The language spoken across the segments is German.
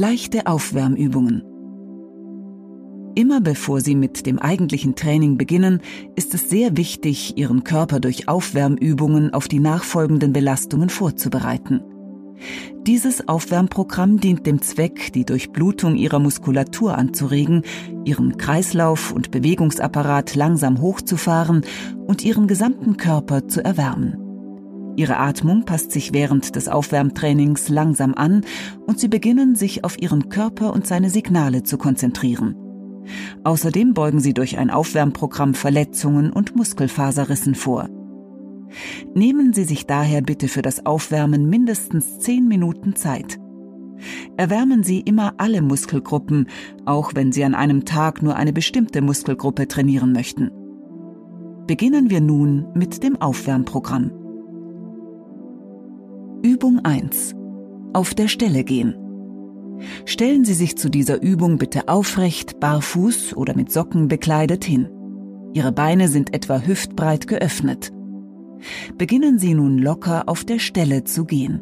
Leichte Aufwärmübungen. Immer bevor Sie mit dem eigentlichen Training beginnen, ist es sehr wichtig, Ihren Körper durch Aufwärmübungen auf die nachfolgenden Belastungen vorzubereiten. Dieses Aufwärmprogramm dient dem Zweck, die Durchblutung Ihrer Muskulatur anzuregen, Ihren Kreislauf und Bewegungsapparat langsam hochzufahren und Ihren gesamten Körper zu erwärmen. Ihre Atmung passt sich während des Aufwärmtrainings langsam an und Sie beginnen sich auf Ihren Körper und seine Signale zu konzentrieren. Außerdem beugen sie durch ein Aufwärmprogramm Verletzungen und Muskelfaserrissen vor. Nehmen Sie sich daher bitte für das Aufwärmen mindestens 10 Minuten Zeit. Erwärmen Sie immer alle Muskelgruppen, auch wenn Sie an einem Tag nur eine bestimmte Muskelgruppe trainieren möchten. Beginnen wir nun mit dem Aufwärmprogramm. Übung 1. Auf der Stelle gehen. Stellen Sie sich zu dieser Übung bitte aufrecht, barfuß oder mit Socken bekleidet hin. Ihre Beine sind etwa hüftbreit geöffnet. Beginnen Sie nun locker auf der Stelle zu gehen.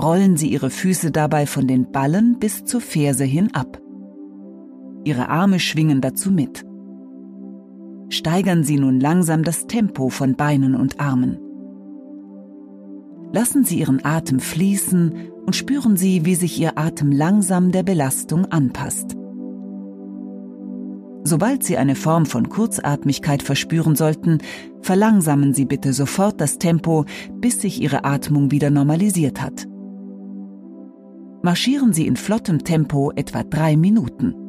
Rollen Sie Ihre Füße dabei von den Ballen bis zur Ferse hin ab. Ihre Arme schwingen dazu mit. Steigern Sie nun langsam das Tempo von Beinen und Armen. Lassen Sie Ihren Atem fließen und spüren Sie, wie sich Ihr Atem langsam der Belastung anpasst. Sobald Sie eine Form von Kurzatmigkeit verspüren sollten, verlangsamen Sie bitte sofort das Tempo, bis sich Ihre Atmung wieder normalisiert hat. Marschieren Sie in flottem Tempo etwa drei Minuten.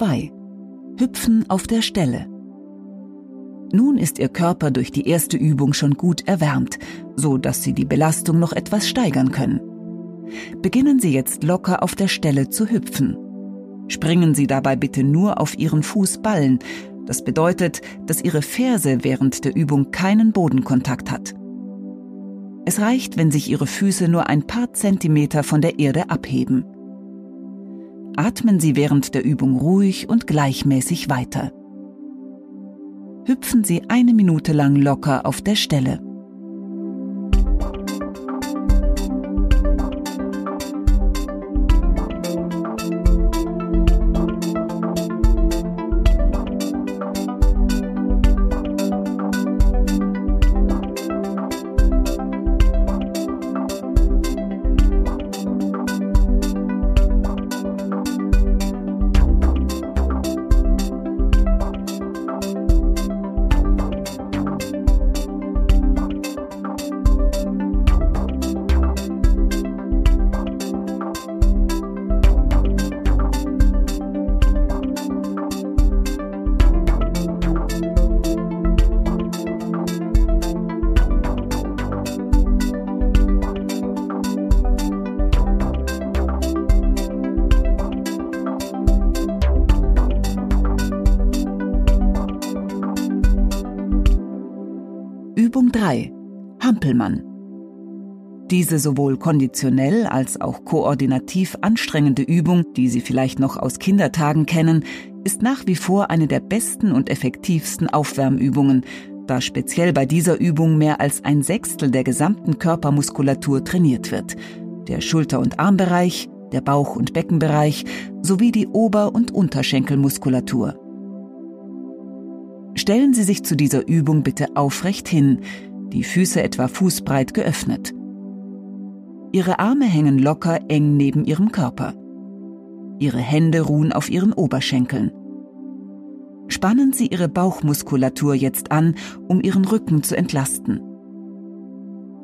2. Hüpfen auf der Stelle. Nun ist Ihr Körper durch die erste Übung schon gut erwärmt, so dass Sie die Belastung noch etwas steigern können. Beginnen Sie jetzt locker auf der Stelle zu hüpfen. Springen Sie dabei bitte nur auf Ihren Fußballen. Das bedeutet, dass Ihre Ferse während der Übung keinen Bodenkontakt hat. Es reicht, wenn sich Ihre Füße nur ein paar Zentimeter von der Erde abheben. Atmen Sie während der Übung ruhig und gleichmäßig weiter. Hüpfen Sie eine Minute lang locker auf der Stelle. Übung 3. Hampelmann. Diese sowohl konditionell als auch koordinativ anstrengende Übung, die Sie vielleicht noch aus Kindertagen kennen, ist nach wie vor eine der besten und effektivsten Aufwärmübungen, da speziell bei dieser Übung mehr als ein Sechstel der gesamten Körpermuskulatur trainiert wird. Der Schulter- und Armbereich, der Bauch- und Beckenbereich sowie die Ober- und Unterschenkelmuskulatur. Stellen Sie sich zu dieser Übung bitte aufrecht hin, die Füße etwa fußbreit geöffnet. Ihre Arme hängen locker eng neben Ihrem Körper. Ihre Hände ruhen auf Ihren Oberschenkeln. Spannen Sie Ihre Bauchmuskulatur jetzt an, um Ihren Rücken zu entlasten.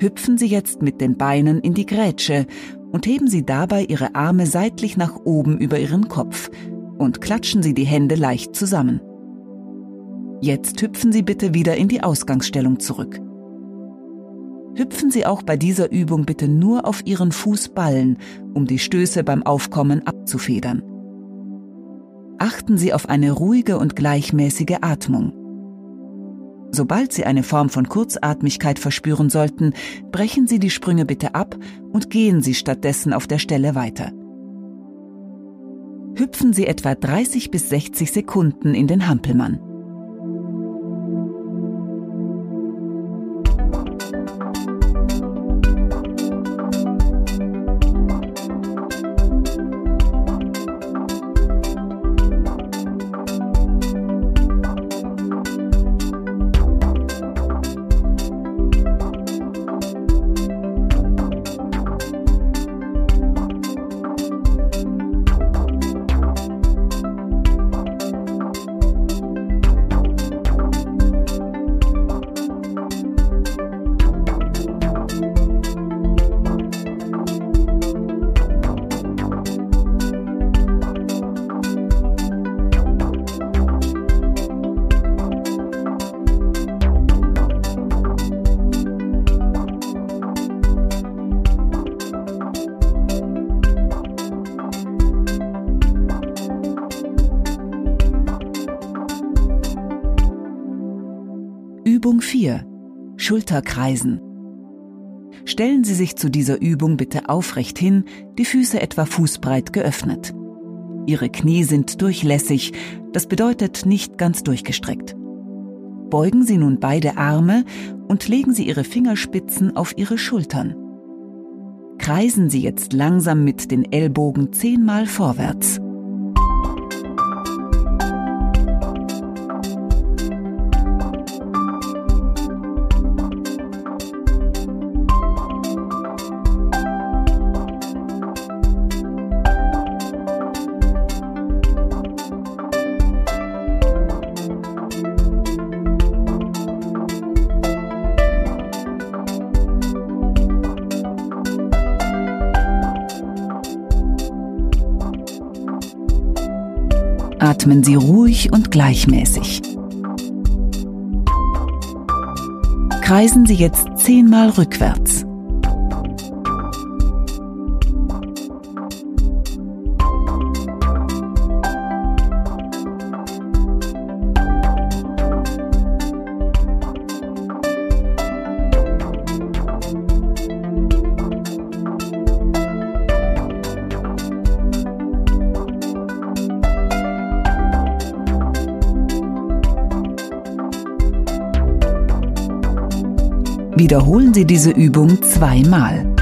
Hüpfen Sie jetzt mit den Beinen in die Grätsche und heben Sie dabei Ihre Arme seitlich nach oben über Ihren Kopf und klatschen Sie die Hände leicht zusammen. Jetzt hüpfen Sie bitte wieder in die Ausgangsstellung zurück. Hüpfen Sie auch bei dieser Übung bitte nur auf Ihren Fußballen, um die Stöße beim Aufkommen abzufedern. Achten Sie auf eine ruhige und gleichmäßige Atmung. Sobald Sie eine Form von Kurzatmigkeit verspüren sollten, brechen Sie die Sprünge bitte ab und gehen Sie stattdessen auf der Stelle weiter. Hüpfen Sie etwa 30 bis 60 Sekunden in den Hampelmann. Schulterkreisen. Stellen Sie sich zu dieser Übung bitte aufrecht hin, die Füße etwa fußbreit geöffnet. Ihre Knie sind durchlässig, das bedeutet nicht ganz durchgestreckt. Beugen Sie nun beide Arme und legen Sie Ihre Fingerspitzen auf Ihre Schultern. Kreisen Sie jetzt langsam mit den Ellbogen zehnmal vorwärts. Atmen Sie ruhig und gleichmäßig. Kreisen Sie jetzt zehnmal rückwärts. Wiederholen Sie diese Übung zweimal.